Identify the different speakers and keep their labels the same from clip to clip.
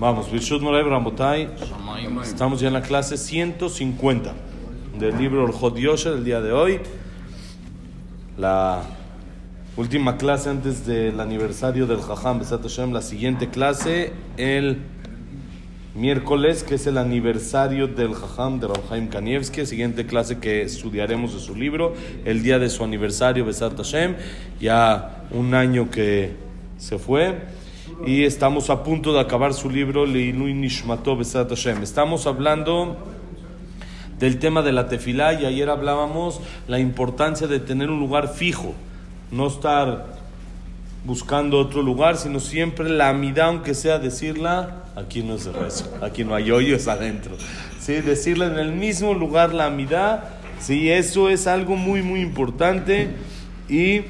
Speaker 1: Vamos. Estamos ya en la clase 150 del libro Orjot Yosher el día de hoy. La última clase antes del aniversario del Jajam Besat Hashem. La siguiente clase el miércoles, que es el aniversario del Jajam de Ramhaim Kanievski. Siguiente clase que estudiaremos de su libro. El día de su aniversario Besat Hashem. Ya un año que se fue y estamos a punto de acabar su libro Leilui Nishmato Besat Hashem. Estamos hablando del tema de la tefilá y ayer hablábamos la importancia de tener un lugar fijo, no estar buscando otro lugar, sino siempre la amidad, aunque sea decirla, aquí no es rezo, aquí no hay hoyos adentro. ¿Sí? Decirla en el mismo lugar la amidad, sí, eso es algo muy, muy importante y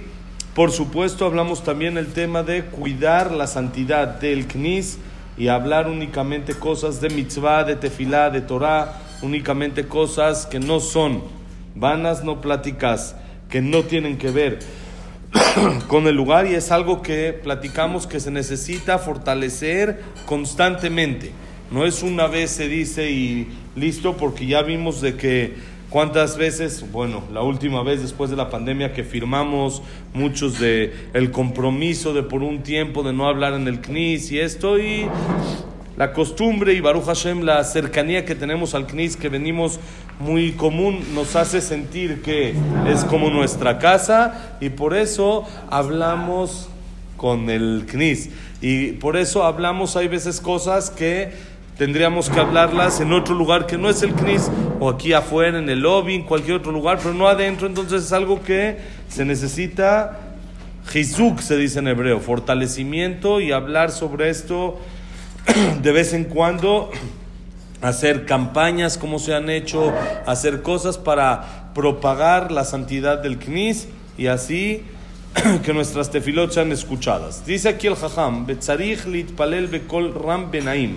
Speaker 1: por supuesto, hablamos también el tema de cuidar la santidad del Knis y hablar únicamente cosas de mitzvah, de tefilá, de Torah, únicamente cosas que no son vanas, no pláticas, que no tienen que ver con el lugar y es algo que platicamos que se necesita fortalecer constantemente. No es una vez se dice y listo, porque ya vimos de que ¿Cuántas veces, bueno, la última vez después de la pandemia que firmamos muchos de el compromiso de por un tiempo de no hablar en el CNIS y esto y la costumbre y Baruch Hashem, la cercanía que tenemos al CNIS que venimos muy común nos hace sentir que es como nuestra casa y por eso hablamos con el CNIS. Y por eso hablamos hay veces cosas que tendríamos que hablarlas en otro lugar que no es el CNIS, o aquí afuera, en el lobby, en cualquier otro lugar, pero no adentro, entonces es algo que se necesita, Jizuk se dice en hebreo, fortalecimiento y hablar sobre esto de vez en cuando, hacer campañas como se han hecho, hacer cosas para propagar la santidad del CNIS y así que nuestras tefilot sean escuchadas. Dice aquí el Jajam, Betzarich litpalel bekol ram benaim.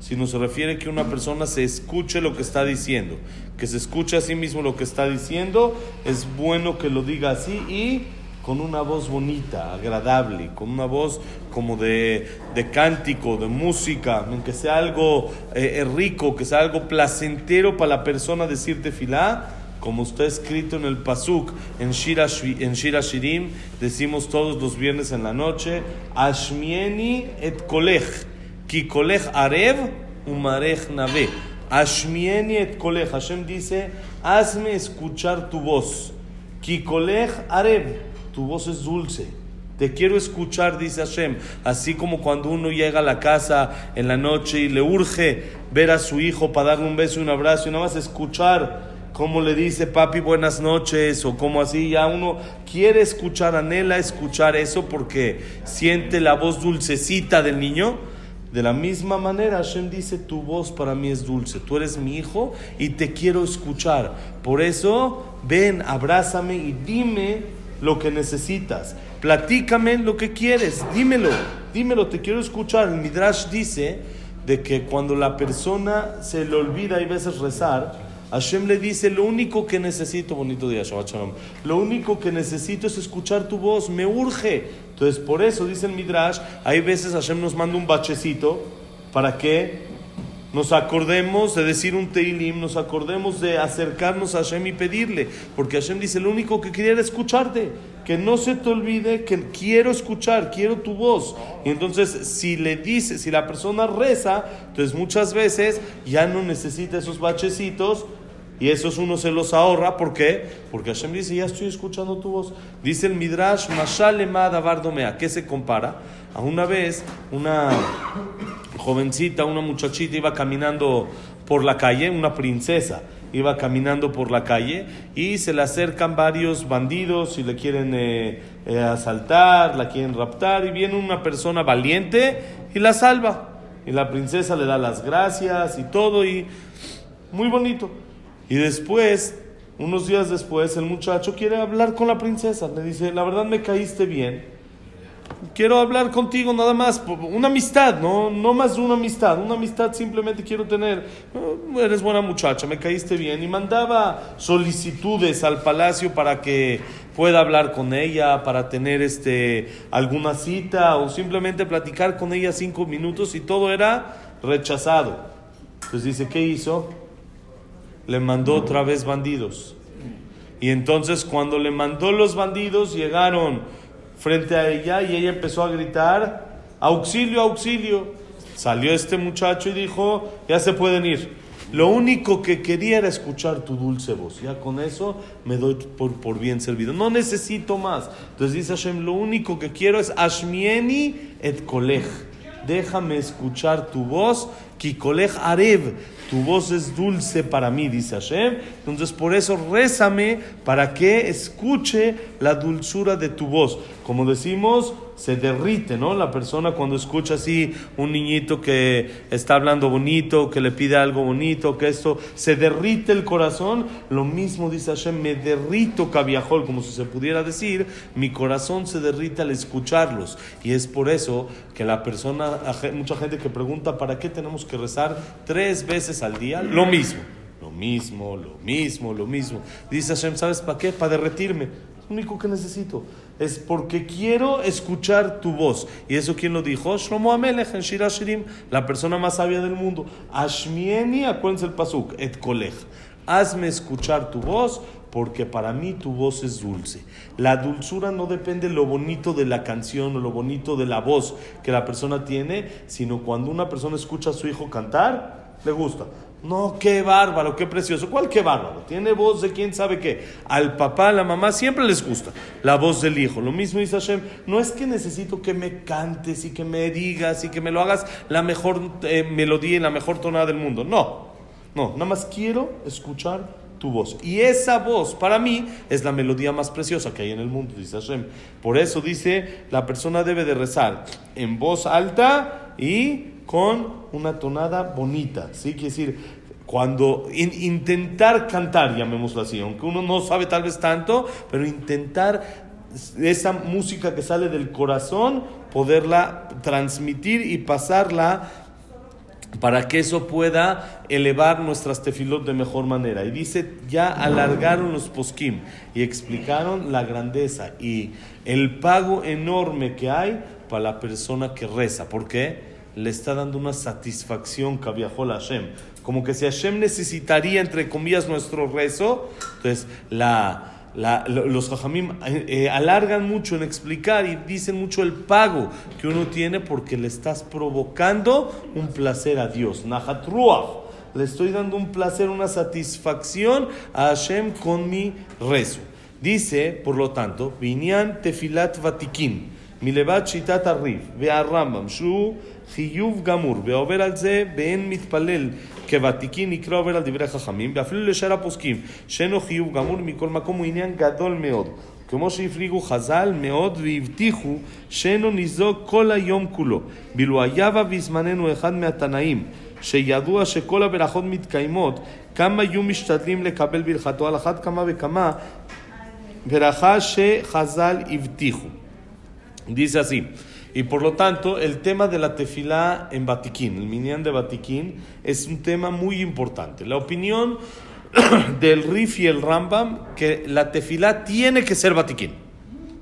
Speaker 1: sino se refiere que una persona se escuche lo que está diciendo, que se escuche a sí mismo lo que está diciendo, es bueno que lo diga así y con una voz bonita, agradable, con una voz como de, de cántico, de música, que sea algo eh, rico, que sea algo placentero para la persona decirte filá, como está escrito en el Pasuk, en Shira, Shirim, decimos todos los viernes en la noche, Ashmieni et kolech Ki kolech arev umarech nave. Ashmieni et kolech. Hashem dice, hazme escuchar tu voz. Ki arev. Tu voz es dulce. Te quiero escuchar, dice Hashem. Así como cuando uno llega a la casa en la noche y le urge ver a su hijo para darle un beso y un abrazo y nada más escuchar cómo le dice papi buenas noches o como así, ya uno quiere escuchar, anhela escuchar eso porque siente la voz dulcecita del niño. De la misma manera, Hashem dice, tu voz para mí es dulce, tú eres mi hijo y te quiero escuchar. Por eso, ven, abrázame y dime lo que necesitas. Platícame lo que quieres, dímelo, dímelo, te quiero escuchar. El Midrash dice de que cuando la persona se le olvida y veces rezar, Hashem le dice, lo único que necesito, bonito día, Shabbat Shalom, lo único que necesito es escuchar tu voz, me urge. Entonces, por eso, dice el Midrash, hay veces Hashem nos manda un bachecito para que nos acordemos de decir un Teilim, nos acordemos de acercarnos a Hashem y pedirle, porque Hashem dice, lo único que quería era escucharte, que no se te olvide que quiero escuchar, quiero tu voz. Y entonces, si le dice, si la persona reza, entonces muchas veces ya no necesita esos bachecitos, y esos uno se los ahorra, ¿por qué? Porque Hashem dice, ya estoy escuchando tu voz. Dice el Midrash, Mashalema Davardomea. ¿Qué se compara? A una vez, una jovencita, una muchachita iba caminando por la calle, una princesa iba caminando por la calle y se le acercan varios bandidos y le quieren eh, eh, asaltar, la quieren raptar y viene una persona valiente y la salva. y la princesa le da las gracias y todo y muy bonito. Y después, unos días después, el muchacho quiere hablar con la princesa. Le dice, la verdad me caíste bien quiero hablar contigo nada más, una amistad, no, no más una amistad, una amistad simplemente quiero tener, eres buena muchacha, me caíste bien, y mandaba solicitudes al palacio para que pueda hablar con ella, para tener este, alguna cita o simplemente platicar con ella cinco minutos y todo era rechazado. Entonces dice, ¿qué hizo? Le mandó otra vez bandidos. Y entonces cuando le mandó los bandidos llegaron frente a ella y ella empezó a gritar, auxilio, auxilio. Salió este muchacho y dijo, ya se pueden ir. Lo único que quería era escuchar tu dulce voz. Ya con eso me doy por, por bien servido. No necesito más. Entonces dice Hashem, lo único que quiero es Ashmieni et kolech. Déjame escuchar tu voz. Kikolech arev tu voz es dulce para mí, dice Hashem. Entonces por eso rézame para que escuche la dulzura de tu voz. Como decimos, se derrite, ¿no? La persona cuando escucha así un niñito que está hablando bonito, que le pide algo bonito, que esto, se derrite el corazón. Lo mismo dice Hashem, me derrito cabiajol, como si se pudiera decir, mi corazón se derrite al escucharlos. Y es por eso que la persona, mucha gente que pregunta, ¿para qué tenemos que rezar tres veces al día? Lo mismo. Lo mismo, lo mismo, lo mismo. Dice Hashem, ¿sabes para qué? Para derretirme. Lo único que necesito es porque quiero escuchar tu voz. ¿Y eso quién lo dijo? Shlomo Amelech en Shirashirim, la persona más sabia del mundo. Ashmieni, acuérdense el pasuk, et kolech. Hazme escuchar tu voz porque para mí tu voz es dulce. La dulzura no depende de lo bonito de la canción o lo bonito de la voz que la persona tiene, sino cuando una persona escucha a su hijo cantar, le gusta. No, qué bárbaro, qué precioso. ¿Cuál qué bárbaro? Tiene voz de quién sabe qué. Al papá, a la mamá siempre les gusta la voz del hijo. Lo mismo dice Hashem. No es que necesito que me cantes y que me digas y que me lo hagas la mejor eh, melodía y la mejor tonada del mundo. No, no, nada más quiero escuchar tu voz. Y esa voz para mí es la melodía más preciosa que hay en el mundo, dice Hashem. Por eso dice, la persona debe de rezar en voz alta y con una tonada bonita, ¿sí? Quiere decir, cuando intentar cantar, llamémoslo así, aunque uno no sabe tal vez tanto, pero intentar esa música que sale del corazón, poderla transmitir y pasarla para que eso pueda elevar nuestras tefilot de mejor manera. Y dice, ya alargaron los poskim y explicaron la grandeza y el pago enorme que hay para la persona que reza. ¿Por qué? Le está dando una satisfacción que viajó a Hashem. Como que si Hashem necesitaría, entre comillas, nuestro rezo, entonces la, los jajamim eh, eh, alargan mucho en explicar y dicen mucho el pago que uno tiene porque le estás provocando un placer a Dios. Nahatruach. Le estoy dando un placer, una satisfacción a Hashem con mi rezo. Dice, por lo tanto, Binyan Tefilat Vatikin, Milevat Shitat Vea Rambam, Shu חיוב גמור, ועובר על זה באין מתפלל כוותיקין נקרא עובר על דברי חכמים, ואפילו לשאר הפוסקים שאינו חיוב גמור מכל מקום הוא עניין גדול מאוד. כמו שהפליגו חז"ל מאוד והבטיחו שאינו ניזוק כל היום כולו. ואילו היה בה בזמננו אחד מהתנאים שידוע שכל הברכות מתקיימות, כמה היו משתדלים לקבל ברכתו על אחת כמה וכמה ברכה שחז"ל הבטיחו. Así, Y por lo tanto, el tema de la tefilá en Batiquín, el minyan de Batiquín, es un tema muy importante. La opinión del Rif y el Rambam, que la tefilá tiene que ser Batiquín.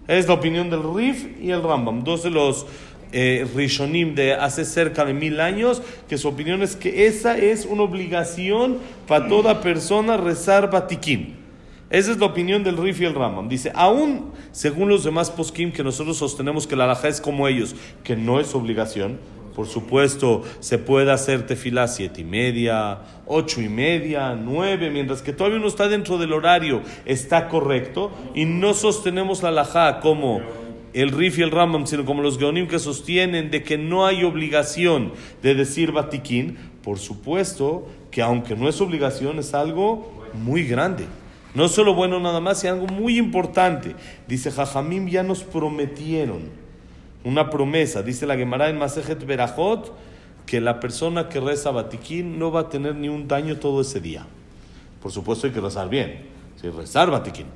Speaker 1: Es la opinión del Rif y el Rambam, dos de los eh, Rishonim de hace cerca de mil años, que su opinión es que esa es una obligación para toda persona rezar Batiquín. Esa es la opinión del Rif y el Ramam. Dice, aún según los demás poskim que nosotros sostenemos que la alhaja es como ellos, que no es obligación, por supuesto, se puede hacer tefilá siete y media, ocho y media, nueve, mientras que todavía uno está dentro del horario, está correcto, y no sostenemos la alhaja como el Rif y el Ramam, sino como los Geonim que sostienen de que no hay obligación de decir Batiquín, por supuesto que aunque no es obligación, es algo muy grande. No solo bueno nada más, sino algo muy importante. Dice, Jajamim ya nos prometieron una promesa. Dice la Gemara en Masejet Berajot que la persona que reza Batiquín no va a tener ni un daño todo ese día. Por supuesto hay que rezar bien, ¿sí? rezar Batiquín,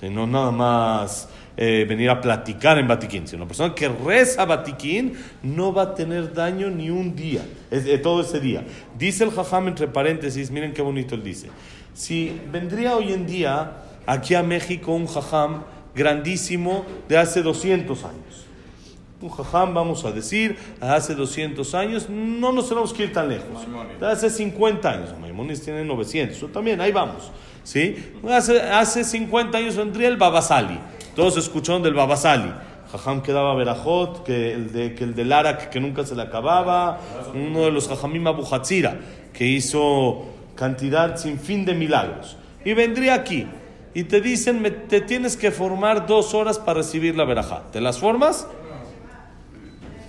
Speaker 1: ¿sí? no nada más eh, venir a platicar en Batiquín, sino una persona que reza Batiquín no va a tener daño ni un día, es, eh, todo ese día. Dice el Jajam entre paréntesis, miren qué bonito él dice, si vendría hoy en día aquí a México un Jajam grandísimo de hace 200 años, un jajam, vamos a decir, hace 200 años, no nos tenemos que ir tan lejos. Hace 50 años, Maimonides tiene 900, también, ahí vamos. ¿sí? Hace, hace 50 años vendría el Babasali. Todos escucharon del Babasali. Jajam que daba verajot, que el, de, que el del Arak que nunca se le acababa, uno de los jajamim Abu Hatzira, que hizo cantidad sin fin de milagros. Y vendría aquí y te dicen, te tienes que formar dos horas para recibir la verajá. ¿Te las formas?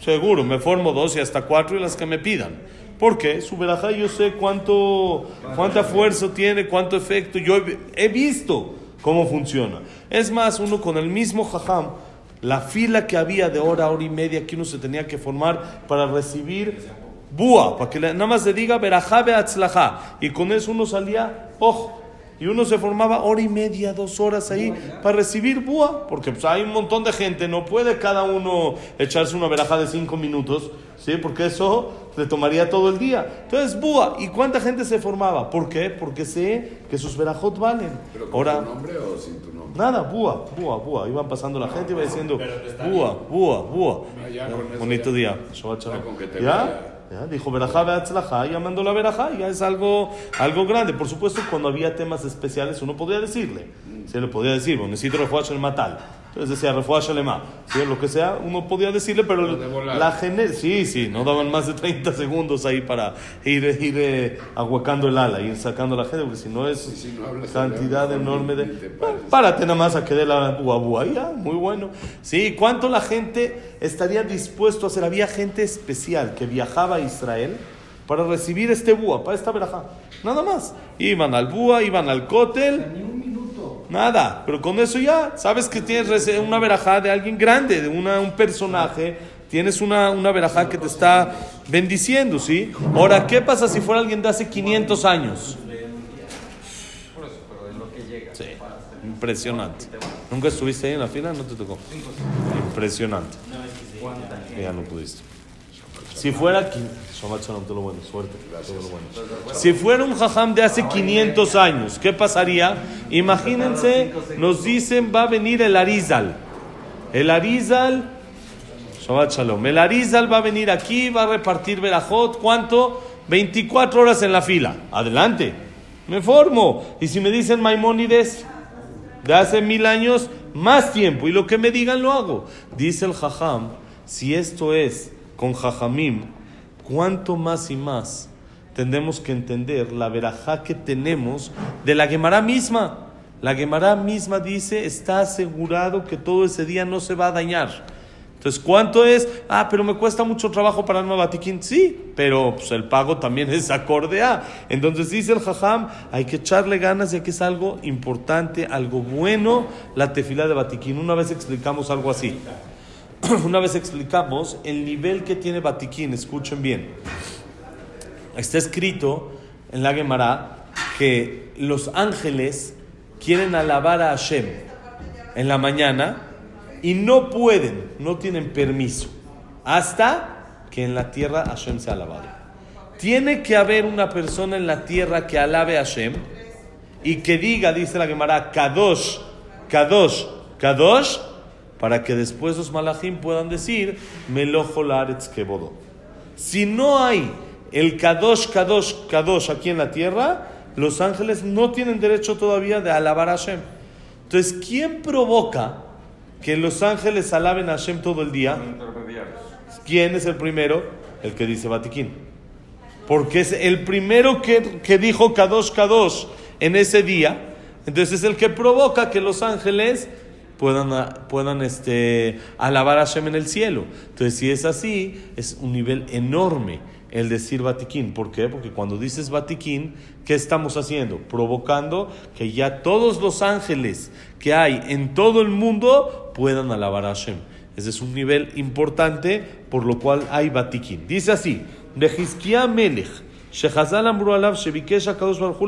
Speaker 1: Seguro, me formo dos y hasta cuatro y las que me pidan. Porque su verajá yo sé cuánto, cuánta fuerza tiene, cuánto efecto. Yo he, he visto cómo funciona. Es más, uno con el mismo jajam, la fila que había de hora, hora y media que uno se tenía que formar para recibir búa, para que nada más le diga verajá beatzlajá. Y con eso uno salía, ojo. Y uno se formaba hora y media, dos horas ahí para recibir búa, porque pues, hay un montón de gente, no puede cada uno echarse una verajá de cinco minutos, ¿sí? Porque eso le tomaría todo el día. Entonces, búa, ¿y cuánta gente se formaba? ¿Por qué? Porque sé que sus verajot valen.
Speaker 2: ¿Pero con
Speaker 1: Ahora,
Speaker 2: tu nombre o sin tu nombre?
Speaker 1: nada, búa, búa, búa. Iban pasando la gente iba diciendo, búa, búa, búa.
Speaker 2: Ah, eso
Speaker 1: Bonito
Speaker 2: ya.
Speaker 1: día.
Speaker 2: ¿Ya?
Speaker 1: Ya, dijo ya mandó la verajá, ya es algo, algo grande. Por supuesto, cuando había temas especiales, uno podía decirle. Se le podía decir, bueno, necesito refuash el matal. Entonces decía refuash alemán. ¿sí? Lo que sea, uno podía decirle, pero la gene- sí, sí, no daban más de 30 segundos ahí para ir, ir eh, ahuecando el ala, ir sacando a la gente, porque si no es
Speaker 2: si no
Speaker 1: cantidad enorme de...
Speaker 2: pares.
Speaker 1: Párate nada más a que dé la bua, ya, muy bueno. Sí, ¿cuánto la gente estaría dispuesto a hacer? Había gente especial que viajaba a Israel para recibir este búa, para esta verajá. Nada más. Iban al búa, iban al cótel. Nada, pero con eso ya sabes que tienes una verajá de alguien grande, de una, un personaje. Tienes una, una verajá que te está bendiciendo, ¿sí? Ahora, ¿qué pasa si fuera alguien de hace 500 años? Sí, impresionante. ¿Nunca estuviste ahí en la fila? No te tocó. Impresionante. Ya no pudiste. Si fuera todo bueno, suerte. todo bueno. Si fuera un jajam de hace 500 años, ¿qué pasaría? Imagínense, nos dicen va a venir el Arizal. El Arizal, Shabbat shalom. El Arizal va a venir aquí, va a repartir verajot. ¿Cuánto? 24 horas en la fila. Adelante. Me formo. Y si me dicen Maimónides, de hace mil años, más tiempo. Y lo que me digan lo hago. Dice el Jajam, si esto es con Jajamim, ¿cuánto más y más tendremos que entender la verajá que tenemos de la Gemara misma? La Gemara misma dice, está asegurado que todo ese día no se va a dañar. Entonces, ¿cuánto es? Ah, pero me cuesta mucho trabajo para el Batiquín. Sí, pero pues, el pago también es acorde a. Entonces dice el Jajam, hay que echarle ganas ya que es algo importante, algo bueno, la tefila de Batiquín. Una vez explicamos algo así. Una vez explicamos el nivel que tiene Batiquín, escuchen bien. Está escrito en la Gemara que los ángeles quieren alabar a Hashem en la mañana y no pueden, no tienen permiso, hasta que en la tierra Hashem sea alabado. Tiene que haber una persona en la tierra que alabe a Hashem y que diga, dice la Gemara, Kadosh, Kadosh, Kadosh, para que después los malachim puedan decir, Melojo Laaretz Kebodo. Si no hay el Kadosh, Kadosh, Kadosh aquí en la tierra, los ángeles no tienen derecho todavía de alabar a Hashem. Entonces, ¿quién provoca que los ángeles alaben a Hashem todo el día? ¿Quién es el primero? El que dice Batiquín. Porque es el primero que, que dijo Kadosh, Kadosh en ese día. Entonces es el que provoca que los ángeles puedan, ah, puedan este, alabar a Hashem en el cielo. Entonces, si es así, es un nivel enorme el decir Vatiquín. ¿Por qué? Porque cuando dices Vatiquín, ¿qué estamos haciendo? Provocando que ya todos los ángeles que hay en todo el mundo puedan alabar a Hashem. Ese es un nivel importante por lo cual hay Vatiquín. Dice así, Melech, Shechazal Amru Alav Shebikesh HaKadosh Baruj Hu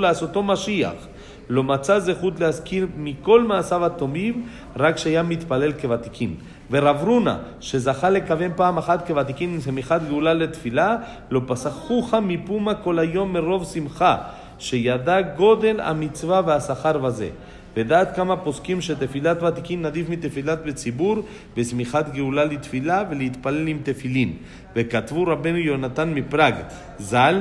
Speaker 1: הוא לעשותו משיח, לא מצא זכות להזכיר מכל מעשיו הטובים, רק שהיה מתפלל כוותיקין. ורב רונה, שזכה לכוון פעם אחת כוותיקין עם שמיכת גאולה לתפילה, לא פסחוך מפומה כל היום מרוב שמחה, שידע גודל המצווה והשכר בזה. ודעת כמה פוסקים שתפילת ותיקין נדיף מתפילת בציבור, ושמיכת גאולה לתפילה ולהתפלל עם תפילין. וכתבו רבנו יונתן מפראג, ז"ל,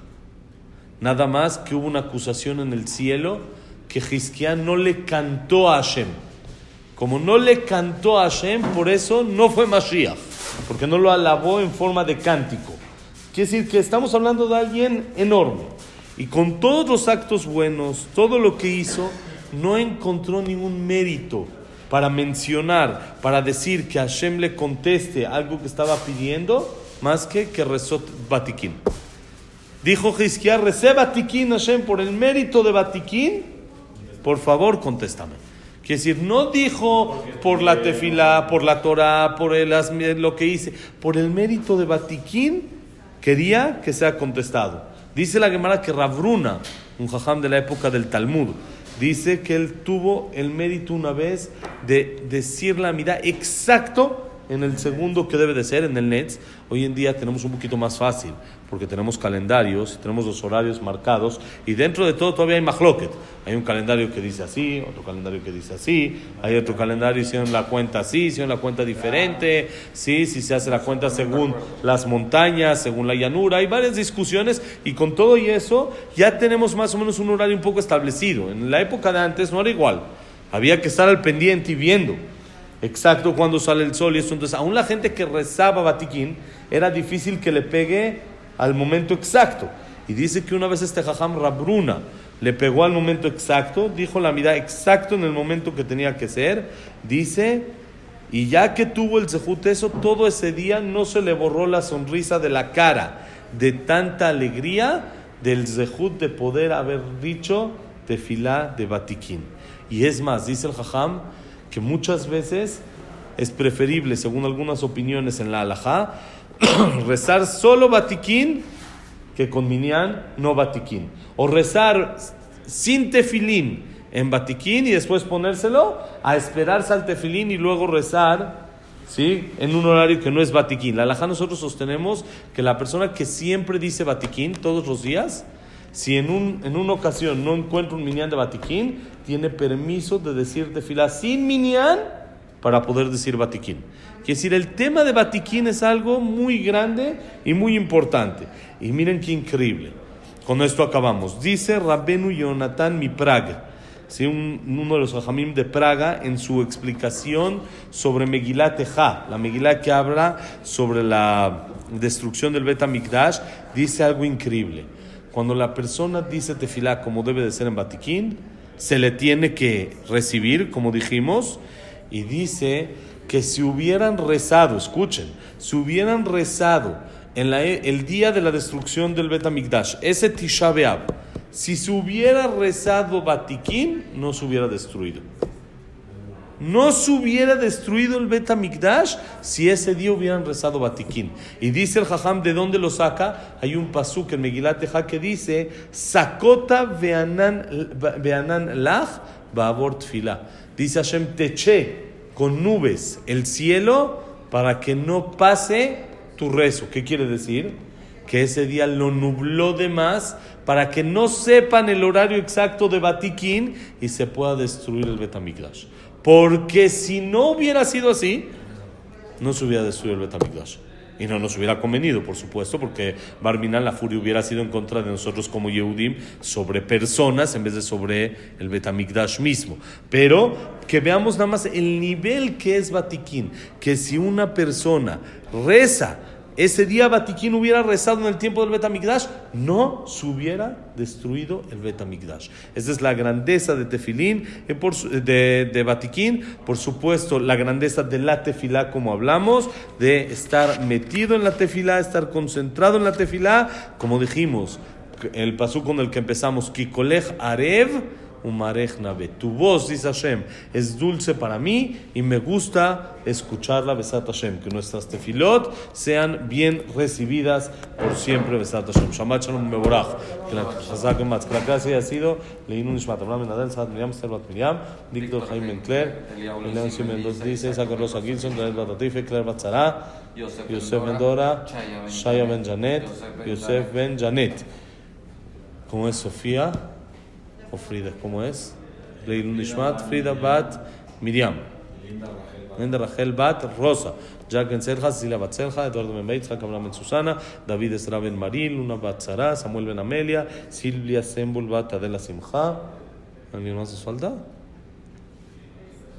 Speaker 1: Nada más que hubo una acusación en el cielo que Jisquía no le cantó a Hashem. Como no le cantó a Hashem, por eso no fue Mashiach, porque no lo alabó en forma de cántico. Quiere decir que estamos hablando de alguien enorme. Y con todos los actos buenos, todo lo que hizo, no encontró ningún mérito para mencionar, para decir que Hashem le conteste algo que estaba pidiendo, más que que rezó Batiquín. Dijo Jisquia, recé Batiquín Hashem por el mérito de Batiquín, por favor contéstame. Quiere decir, no dijo por la tefila, por la Torah, por el, lo que hice, por el mérito de Batiquín, quería que sea contestado. Dice la Gemara que Rabruna, un jajam de la época del Talmud, dice que él tuvo el mérito una vez de decir la mirada exacto en el segundo que debe de ser, en el NETS. Hoy en día tenemos un poquito más fácil, porque tenemos calendarios, tenemos los horarios marcados, y dentro de todo todavía hay mahloket. Hay un calendario que dice así, otro calendario que dice así, hay otro calendario hicieron la cuenta así, hicieron la cuenta diferente, sí, si se hace la cuenta según las montañas, según la llanura, hay varias discusiones, y con todo y eso ya tenemos más o menos un horario un poco establecido. En la época de antes no era igual, había que estar al pendiente y viendo exacto cuando sale el sol y eso. Entonces, aún la gente que rezaba Batiquín, era difícil que le pegue al momento exacto. Y dice que una vez este jajam Rabruna le pegó al momento exacto, dijo la mirada exacto en el momento que tenía que ser, dice, y ya que tuvo el zehut eso, todo ese día no se le borró la sonrisa de la cara, de tanta alegría del zehut de poder haber dicho tefilá de Batiquín. Y es más, dice el jajam, que muchas veces es preferible, según algunas opiniones en la halajá, rezar solo batiquín que con minyan no batiquín. O rezar sin tefilín en batiquín y después ponérselo a esperarse al tefilín y luego rezar ¿sí? en un horario que no es batiquín. La halajá nosotros sostenemos que la persona que siempre dice batiquín todos los días, si en, un, en una ocasión no encuentra un minyan de batiquín, tiene permiso de decir tefilá sin minyan para poder decir batiquín. Quiere decir, el tema de batiquín es algo muy grande y muy importante. Y miren qué increíble. Con esto acabamos. Dice Rabenu Yonatan mi Praga, ¿sí? uno de los rajamim de Praga, en su explicación sobre Megilá Teja, la Megilá que habla sobre la destrucción del Bet Mikdash, dice algo increíble. Cuando la persona dice tefilá como debe de ser en Batiquín, se le tiene que recibir, como dijimos, y dice que si hubieran rezado, escuchen, si hubieran rezado en el día de la destrucción del Betamigdash, ese Tisha si se hubiera rezado Batiquín, no se hubiera destruido no se hubiera destruido el Betamigdash si ese día hubieran rezado Batiquín. Y dice el Jajam, ¿de dónde lo saca? Hay un pasuk en Megilat que dice, Sakota veanan lach ba'avor fila. Dice Hashem, teché con nubes el cielo para que no pase tu rezo. ¿Qué quiere decir? Que ese día lo nubló de más para que no sepan el horario exacto de Batiquín y se pueda destruir el Betamigdash. Porque si no hubiera sido así, no se hubiera destruido el Betamigdash. Y no nos hubiera convenido, por supuesto, porque Barminan, la furia hubiera sido en contra de nosotros como Yehudim sobre personas en vez de sobre el Betamigdash mismo. Pero que veamos nada más el nivel que es Batiquín, que si una persona reza ese día Batiquín hubiera rezado en el tiempo del Betamigdash, no se hubiera destruido el Betamigdash. Esa es la grandeza de Tefilín, eh, de, de por supuesto, la grandeza de la tefilá, como hablamos, de estar metido en la tefilá, estar concentrado en la tefilá, como dijimos, el pasú con el que empezamos, Kikolech Arev, Umarech Nabe. Tu voz, dice Hashem, es dulce para mí y me gusta escucharla, Besat Hashem. Que nuestras tefilot sean bien recibidas por siempre, Besat Hashem. Shabbat Shalom Meborach. Que la que la clase haya sido Leinu Nishmat Abraham Nadel, Sad Miriam, Servat Miriam, Víctor Jaime Mencler, Leoncio Mendoza dice, Isaac Rosa Gilson, David Batatife, Claire Batzara, Yosef Mendora, Shaya Ben Janet, Yosef Ben Janet. ¿Cómo es Sofía? O Frida, ¿cómo es? Leilun Nishmat, Frida Bat Miriam. Linda Rachel Bat Rosa. Jack Ben Serja, Cecilia Bat Serja, Eduardo Ben Abraham Ben Susana, David Esra Ben Maril, Luna Bat Sara, Samuel Ben Amelia, Silvia Sembul Bat Adela Simcha. ¿Alguien más nos falta?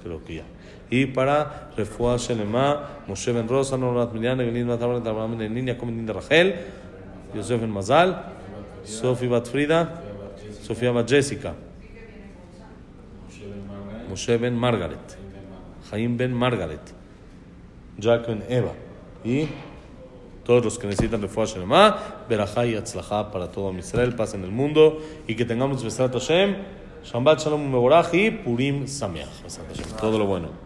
Speaker 1: Creo que ya. Y para Refuah Shelema, Moshe Ben Rosa, Norat Miriam, Evelyn Bat Abraham Ben Niña, Linda Rachel, Yosef Ben Mazal, Sofi Bat Frida, Sofía Bat Jessica, Moshe Ben Margaret, Jaim Ben Margaret, Jack Ben Eva. Y todos los que necesitan refuah Shelema, Berajá y Atzlajá para todo Israel, paz en el mundo y que tengamos Besrat Hashem, Shambat Shalom Meborach y Purim Sameach, todo lo bueno.